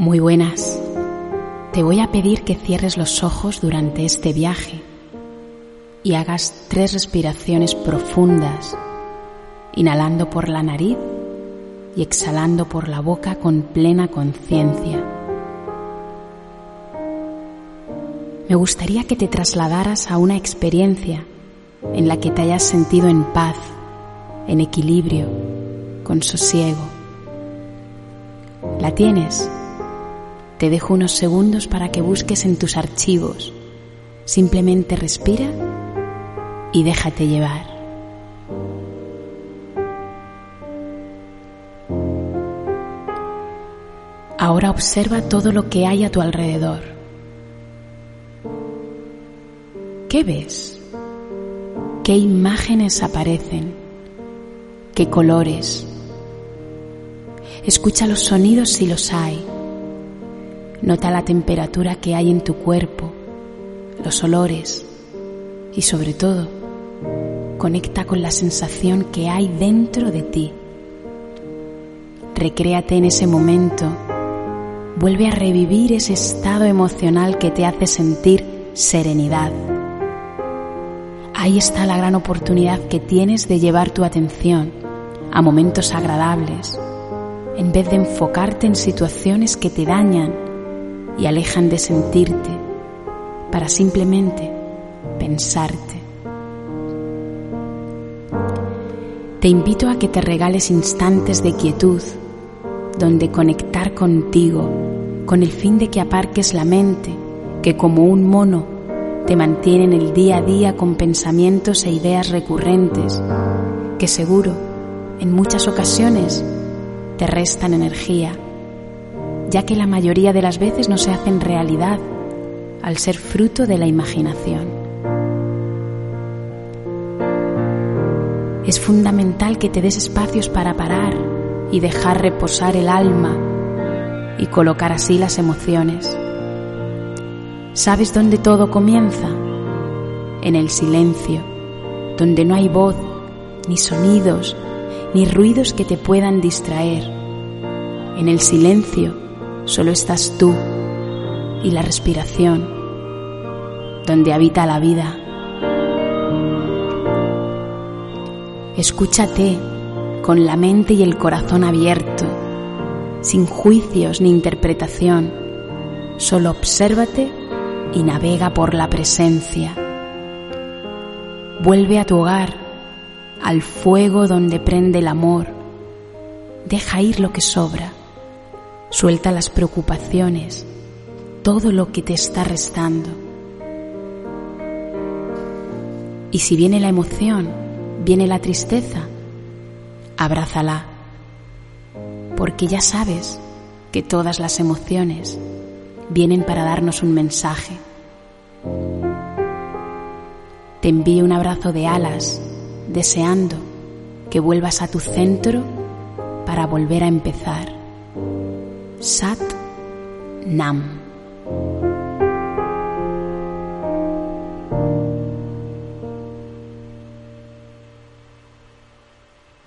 Muy buenas. Te voy a pedir que cierres los ojos durante este viaje y hagas tres respiraciones profundas, inhalando por la nariz y exhalando por la boca con plena conciencia. Me gustaría que te trasladaras a una experiencia en la que te hayas sentido en paz, en equilibrio, con sosiego. ¿La tienes? Te dejo unos segundos para que busques en tus archivos. Simplemente respira y déjate llevar. Ahora observa todo lo que hay a tu alrededor. ¿Qué ves? ¿Qué imágenes aparecen? ¿Qué colores? Escucha los sonidos si los hay Nota la temperatura que hay en tu cuerpo, los olores y sobre todo, conecta con la sensación que hay dentro de ti. Recréate en ese momento, vuelve a revivir ese estado emocional que te hace sentir serenidad. Ahí está la gran oportunidad que tienes de llevar tu atención a momentos agradables, en vez de enfocarte en situaciones que te dañan y alejan de sentirte para simplemente pensarte. Te invito a que te regales instantes de quietud donde conectar contigo con el fin de que aparques la mente que como un mono te mantiene en el día a día con pensamientos e ideas recurrentes que seguro en muchas ocasiones te restan energía ya que la mayoría de las veces no se hacen realidad al ser fruto de la imaginación. Es fundamental que te des espacios para parar y dejar reposar el alma y colocar así las emociones. ¿Sabes dónde todo comienza? En el silencio, donde no hay voz, ni sonidos, ni ruidos que te puedan distraer. En el silencio solo estás tú y la respiración, donde habita la vida. Escúchate con la mente y el corazón abierto, sin juicios ni interpretación. Solo obsérvate y navega por la presencia. Vuelve a tu hogar, al fuego donde prende el amor. Deja ir lo que sobra Suelta las preocupaciones, todo lo que te está restando. Y si viene la emoción, viene la tristeza, abrázala, porque ya sabes que todas las emociones vienen para darnos un mensaje. Te envío un abrazo de alas, deseando que vuelvas a tu centro para volver a empezar. Sat Nam.